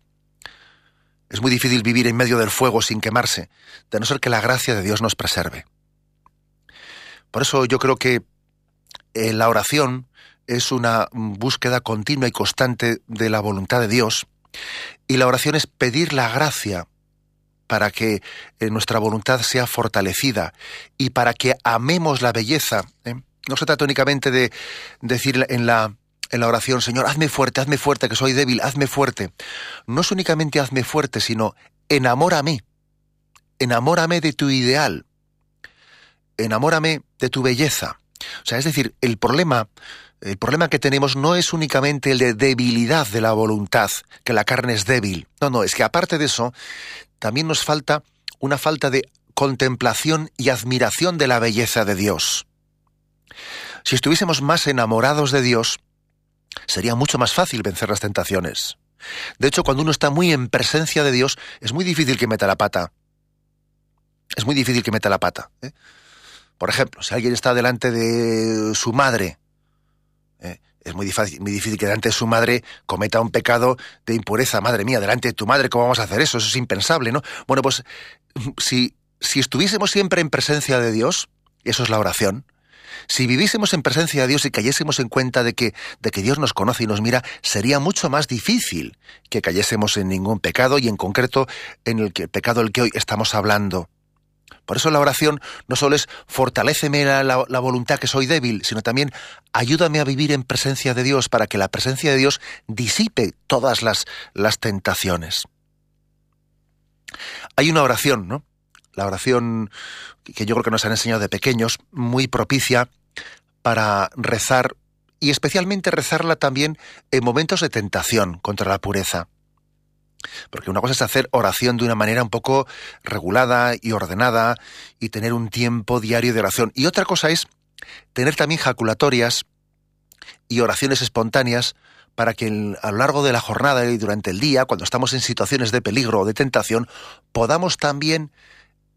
Es muy difícil vivir en medio del fuego sin quemarse, de no ser que la gracia de Dios nos preserve. Por eso yo creo que eh, la oración es una búsqueda continua y constante de la voluntad de Dios, y la oración es pedir la gracia para que eh, nuestra voluntad sea fortalecida y para que amemos la belleza. ¿eh? No se trata únicamente de decir en la, en la oración, Señor, hazme fuerte, hazme fuerte, que soy débil, hazme fuerte. No es únicamente hazme fuerte, sino enamórame. Enamórame de tu ideal. Enamórame de tu belleza. O sea, es decir, el problema, el problema que tenemos no es únicamente el de debilidad de la voluntad, que la carne es débil. No, no, es que aparte de eso, también nos falta una falta de contemplación y admiración de la belleza de Dios. Si estuviésemos más enamorados de Dios, sería mucho más fácil vencer las tentaciones. De hecho, cuando uno está muy en presencia de Dios, es muy difícil que meta la pata. Es muy difícil que meta la pata. ¿eh? Por ejemplo, si alguien está delante de su madre, ¿eh? Es muy difícil, muy difícil que delante de su madre cometa un pecado de impureza. Madre mía, delante de tu madre, ¿cómo vamos a hacer eso? Eso es impensable, ¿no? Bueno, pues si, si estuviésemos siempre en presencia de Dios, eso es la oración, Si viviésemos en presencia de Dios y cayésemos en cuenta de que, de que Dios nos conoce y nos mira, sería mucho más difícil que cayésemos en ningún pecado y en concreto en el, el pecado del que hoy estamos hablando. Por eso la oración no solo es fortaleceme la, la, voluntad que soy débil, sino también ayúdame a vivir en presencia de Dios para que la presencia de Dios disipe todas las, las tentaciones. Hay una oración, ¿no? La oración que yo creo que nos han enseñado de pequeños, muy propicia para rezar y especialmente rezarla también en momentos de tentación contra la pureza. Porque una cosa es hacer oración de una manera un poco regulada y ordenada y tener un tiempo diario de oración. Y otra cosa es tener también jaculatorias y oraciones espontáneas para que a lo largo de la jornada y durante el día, cuando estamos en situaciones de peligro o de tentación, podamos también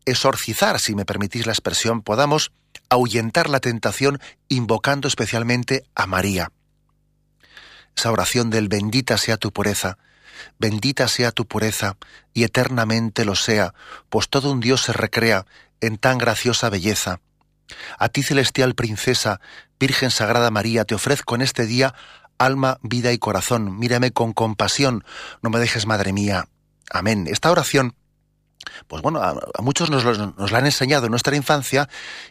exorcizar, si me permitís la expresión, podamos ahuyentar la tentación invocando especialmente a María. Esa oración del bendita sea tu pureza, bendita sea tu pureza, y eternamente lo sea, pues todo un Dios se recrea en tan graciosa belleza. A ti, celestial princesa, Virgen Sagrada María, te ofrezco en este día alma, vida y corazón. Mírame con compasión, no me dejes, Madre mía. Amén. Esta oración pues bueno, a, muchos nos, nos, la han enseñado en nuestra infancia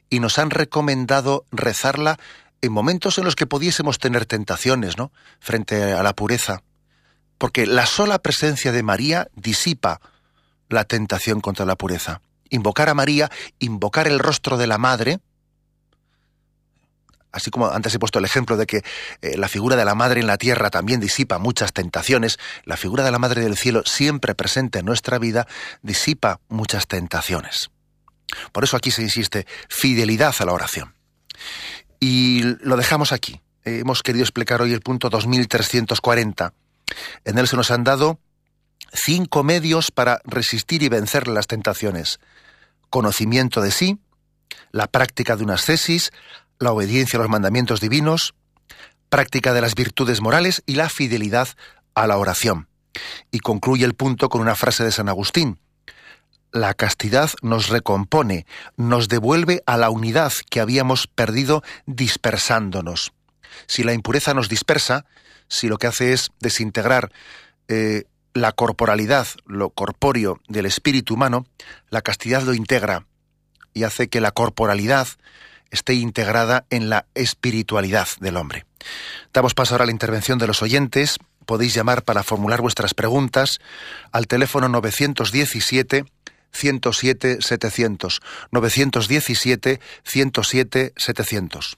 y nos han recomendado rezarla en momentos en los que pudiésemos tener tentaciones, ¿no? Frente a la pureza. Porque la sola presencia de María disipa la tentación contra la pureza. Invocar a María, invocar el rostro de la Madre, así como antes he puesto el ejemplo de que eh, la figura de la Madre en la tierra también disipa muchas tentaciones, la figura de la Madre del cielo siempre presente en nuestra vida disipa muchas tentaciones. Por eso aquí se insiste fidelidad a la oración. Y lo dejamos aquí. hemos querido explicar hoy el punto 2340. En él se nos han dado cinco medios para resistir y vencer las tentaciones. Conocimiento de sí, la práctica de unas tesis, la obediencia a los mandamientos divinos, práctica de las virtudes morales y la fidelidad a la oración. Y concluye el punto con una frase de San Agustín. La castidad nos recompone, nos devuelve a la unidad que habíamos perdido dispersándonos. Si la impureza nos dispersa, si lo que hace es desintegrar eh, la corporalidad, lo corpóreo del espíritu humano, la castidad lo integra y hace que la corporalidad, esté integrada en la espiritualidad del hombre. Damos paso ahora a la intervención de los oyentes. Podéis llamar para formular vuestras preguntas al teléfono 917 107 700 917 107 700.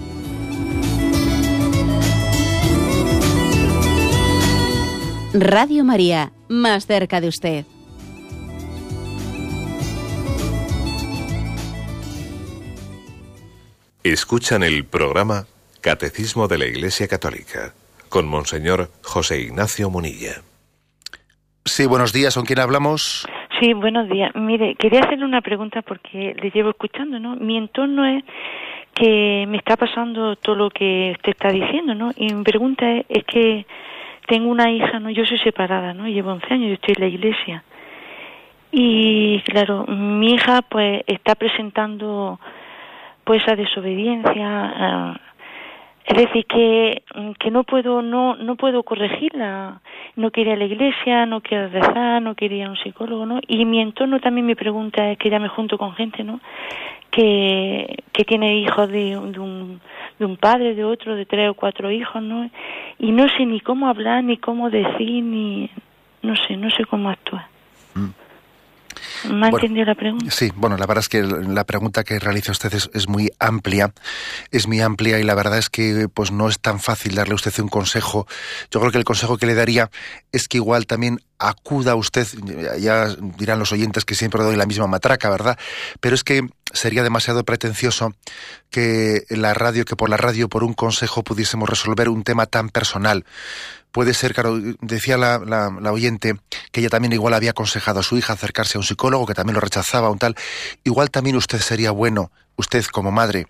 Radio María, más cerca de usted. Escuchan el programa Catecismo de la Iglesia Católica, con Monseñor José Ignacio Munilla. Sí, buenos días, ¿con quién hablamos? Sí, buenos días. Mire, quería hacerle una pregunta porque le llevo escuchando, ¿no? Mi entorno es que me está pasando todo lo que usted está diciendo, ¿no? Y mi pregunta es, es que tengo una hija, ¿no? Yo soy separada, ¿no? Llevo 11 años, yo estoy en la iglesia. Y claro, mi hija pues está presentando pues esa desobediencia, Es decir, que, que no puedo no no puedo corregirla. No quería la iglesia, no quiero rezar, no quería un psicólogo, ¿no? Y mi entorno también me pregunta, es que ya me junto con gente, ¿no? Que, que tiene hijos de, de, un, de un padre, de otro, de tres o cuatro hijos, ¿no? Y no sé ni cómo hablar, ni cómo decir, ni... No sé, no sé cómo actuar. Mm. ¿Me ha entendido la pregunta? Sí, bueno, la verdad es que la pregunta que realiza usted es, muy amplia, es muy amplia y la verdad es que pues no es tan fácil darle a usted un consejo. Yo creo que el consejo que le daría es que igual también acuda usted, ya dirán los oyentes que siempre doy la misma matraca, ¿verdad? Pero es que sería demasiado pretencioso que la radio, que por la radio, por un consejo pudiésemos resolver un tema tan personal puede ser, claro, decía la, la, oyente que ella también igual había aconsejado a su hija acercarse a un psicólogo, que también lo rechazaba, un tal. Igual también usted sería bueno, usted como madre,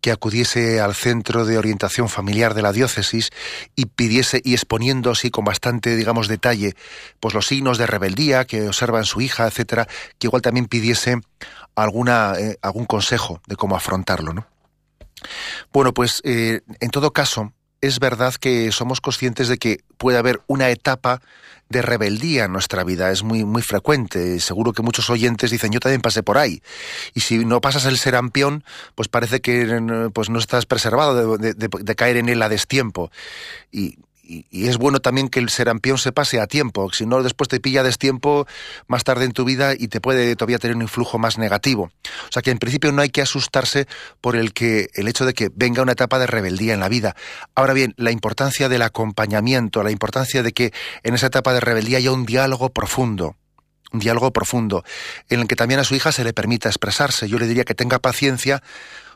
que acudiese al centro de orientación familiar de la diócesis y pidiese, y exponiendo así con bastante, digamos, detalle, pues los signos de rebeldía que observa en su hija, etcétera, que igual también pidiese alguna, eh, algún consejo de cómo afrontarlo, ¿no? Bueno, pues eh, en todo caso, es verdad que somos conscientes de que puede haber una etapa de rebeldía en nuestra vida. Es muy, muy frecuente. Seguro que muchos oyentes dicen, yo también pasé por ahí. Y si no pasas el serampión, pues parece que pues no estás preservado de, de caer en él a destiempo. Y y, es bueno también que el serampión se pase a tiempo, si no después te pilla destiempo más tarde en tu vida y te puede todavía tener un influjo más negativo. O sea que en principio no hay que asustarse por el que el hecho de que venga una etapa de rebeldía en la vida. Ahora bien, la importancia del acompañamiento, la importancia de que en esa etapa de rebeldía haya un diálogo profundo un diálogo profundo, en el que también a su hija se le permita expresarse. Yo le diría que tenga paciencia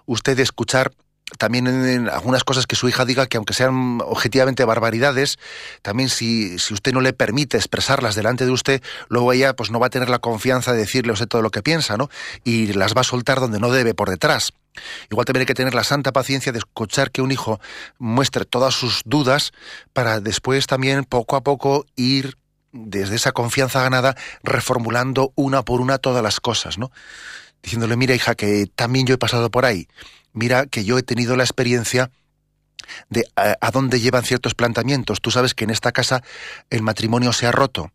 usted de escuchar también en, algunas cosas que su hija diga que aunque sean objetivamente barbaridades, también si, si usted no le permite expresarlas delante de usted, luego ella pues no va a tener la confianza de decirle todo lo que piensa, ¿no? Y las va a soltar donde no debe, por detrás. Igual también hay que tener la santa paciencia de escuchar que un hijo muestre todas sus dudas para después también poco a poco ir desde esa confianza ganada reformulando una por una todas las cosas, ¿no? Diciéndole, mira hija, que también yo he pasado por ahí mira que yo he tenido la experiencia de a, dónde llevan ciertos planteamientos. Tú sabes que en esta casa el matrimonio se ha roto.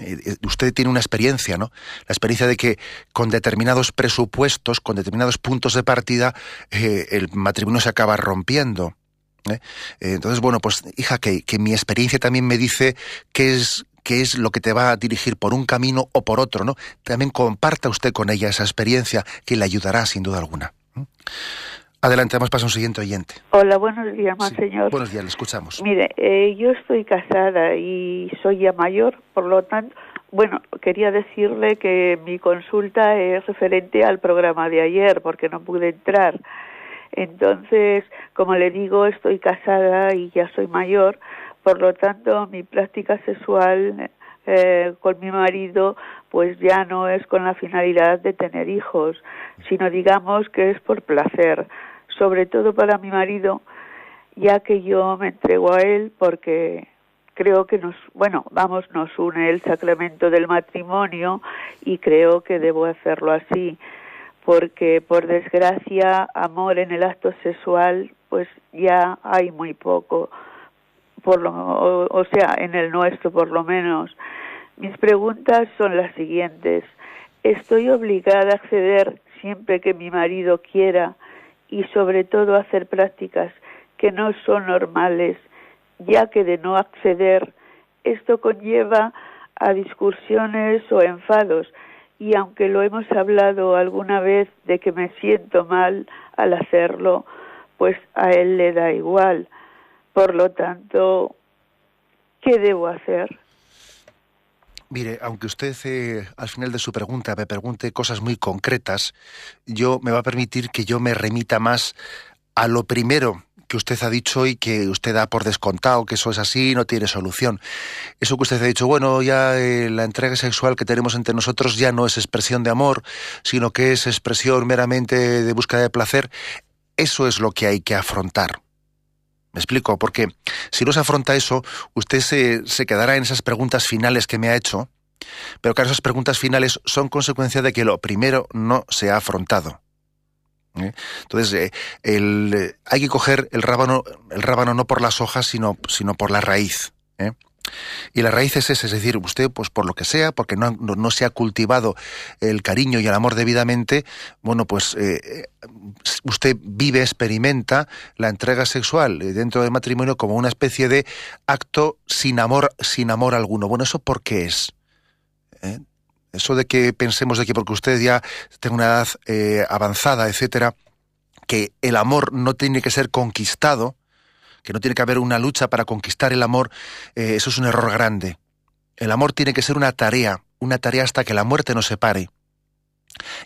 Eh, eh, usted tiene una experiencia, ¿no? La experiencia de que con determinados presupuestos, con determinados puntos de partida, eh, el matrimonio se acaba rompiendo. entonces, bueno, pues hija, que, mi experiencia también me dice es, qué es lo que te va a dirigir por un camino o por otro, ¿no? También comparta usted con ella esa experiencia que le ayudará sin duda alguna. Adelante, vamos para un siguiente oyente. Hola, buenos días, señor. Buenos días, le escuchamos. Mire, eh, yo estoy casada y soy ya mayor, por lo tanto, bueno, quería decirle que mi consulta es referente al programa de ayer, porque no pude entrar. Entonces, como le digo, estoy casada y ya soy mayor, por lo tanto, mi práctica sexual eh, con mi marido pues ya no es con la finalidad de tener hijos, sino digamos que es por placer, sobre todo para mi marido, ya que yo me entrego a él porque creo que nos, bueno, vamos, nos une el sacramento del matrimonio y creo que debo hacerlo así, porque por desgracia amor en el acto sexual pues ya hay muy poco por lo, o, sea, en el nuestro por lo menos. Mis preguntas son las siguientes. ¿Estoy obligada a acceder siempre que mi marido quiera y sobre todo a hacer prácticas que no son normales, ya que de no acceder esto conlleva a discusiones o enfados y aunque lo hemos hablado alguna vez de que me siento mal al hacerlo, pues a él le da igual. Por lo tanto, ¿qué debo hacer? Mire, aunque usted eh, al final de su pregunta me pregunte cosas muy concretas, yo me va a permitir que yo me remita más a lo primero que usted ha dicho y que usted da por descontado, que eso es así, no tiene solución. Eso que usted ha dicho, bueno, ya eh, la entrega sexual que tenemos entre nosotros ya no es expresión de amor, sino que es expresión meramente de búsqueda de placer, eso es lo que hay que afrontar. Me explico, porque si no se afronta eso, usted se, se quedará en esas preguntas finales que me ha hecho, pero claro, esas preguntas finales son consecuencia de que lo primero no se ha afrontado. ¿eh? Entonces, el, hay que coger el rábano, el rábano no por las hojas, sino, sino por la raíz. Y la raíz es esa, es decir, usted, pues por lo que sea, porque no, no, se ha cultivado el cariño y el amor debidamente, bueno, pues eh, usted vive, experimenta la entrega sexual dentro del matrimonio como una especie de acto sin amor, sin amor alguno. Bueno, ¿eso por qué es? ¿Eh? Eso de que pensemos de que porque usted ya tenga una edad eh, avanzada, etcétera, que el amor no tiene que ser conquistado, que no tiene que haber una lucha para conquistar el amor, eh, eso es un error grande. El amor tiene que ser una tarea, una tarea hasta que la muerte nos separe.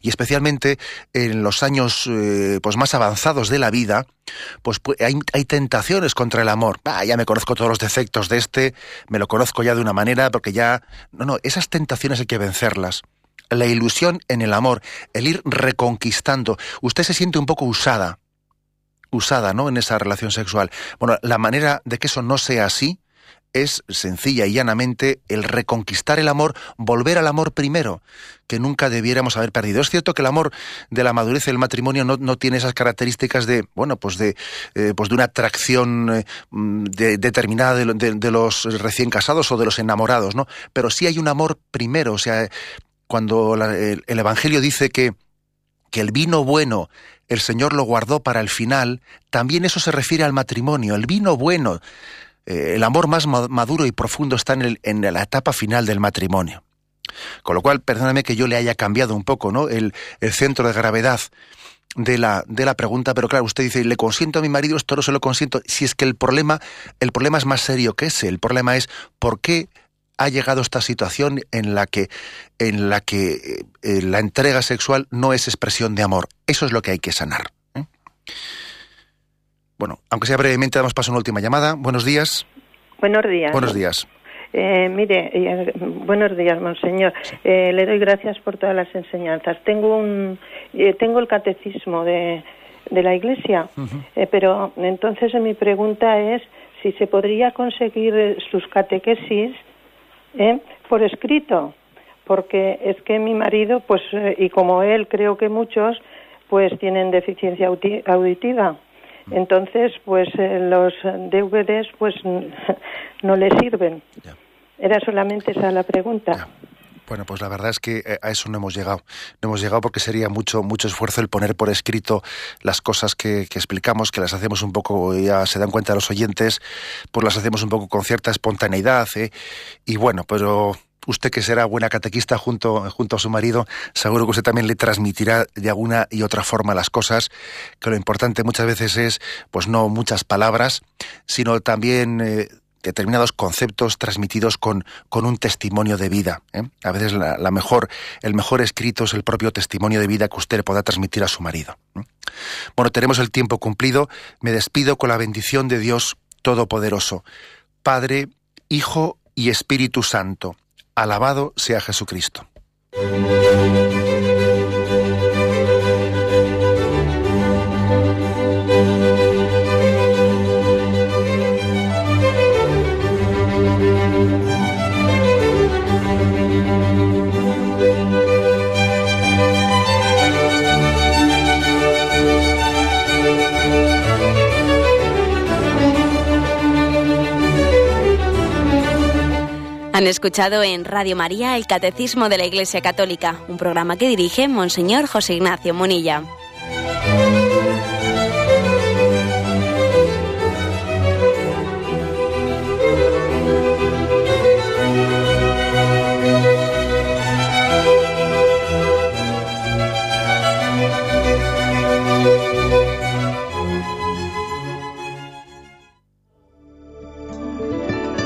Y especialmente en los años eh, pues más avanzados de la vida, pues, hay, hay, tentaciones contra el amor. Ah, ya me conozco todos los defectos de este, me lo conozco ya de una manera, porque ya... No, no, esas tentaciones hay que vencerlas. La ilusión en el amor, el ir reconquistando. Usted se siente un poco usada, usada, ¿no? En esa relación sexual. Bueno, la manera de que eso no sea así es sencilla y llanamente el reconquistar el amor, volver al amor primero, que nunca debiéramos haber perdido. Es cierto que el amor de la madurez del matrimonio no, tiene esas características de, bueno, pues de, eh, pues de una atracción eh, determinada de, los recién casados o de los enamorados, ¿no? Pero sí hay un amor primero, o sea, cuando el, el Evangelio dice que, que el vino bueno el Señor lo guardó para el final, también eso se refiere al matrimonio. El vino bueno, eh, el amor más maduro y profundo está en, en, la etapa final del matrimonio. Con lo cual, perdóname que yo le haya cambiado un poco ¿no? el, el centro de gravedad de la, de la pregunta, pero claro, usted dice, le consiento a mi marido, esto no se lo consiento. Si es que el problema, el problema es más serio que ese, el problema es por qué ha llegado esta situación en la que, en la, que eh, la entrega sexual no es expresión de amor. Eso es lo que hay que sanar. ¿eh? Bueno, aunque sea brevemente, damos paso a una última llamada. Buenos días. Buenos días. Buenos días. Eh, mire, buenos días, monseñor. le doy gracias por todas las enseñanzas. Tengo un, tengo el catecismo de, de la Iglesia, pero entonces mi pregunta es si se podría conseguir sus catequesis ¿eh? por escrito, porque es que mi marido, pues, eh, y como él, creo que muchos, pues tienen deficiencia auditiva. Entonces, pues eh, los DVDs, pues, no le sirven. Era solamente esa la pregunta. Bueno, pues la verdad es que eh, a eso no hemos llegado. No hemos llegado porque sería mucho, mucho esfuerzo el poner por escrito las cosas que, explicamos, que las hacemos un poco, ya se dan cuenta los oyentes, pues las hacemos un poco con cierta espontaneidad. ¿eh? Y bueno, pero usted que será buena catequista junto, junto a su marido, seguro que usted también le transmitirá de alguna y otra forma las cosas, que lo importante muchas veces es, pues no muchas palabras, sino también... Eh, determinados conceptos transmitidos con, con un testimonio de vida. ¿eh? A veces la, mejor, el mejor escrito es el propio testimonio de vida que usted pueda transmitir a su marido. ¿eh? Bueno, tenemos el tiempo cumplido. Me despido con la bendición de Dios Todopoderoso, Padre, Hijo y Espíritu Santo. Alabado sea Jesucristo. Han escuchado en Radio María el Catecismo de la Iglesia Católica, un programa que dirige Monseñor José Ignacio Munilla.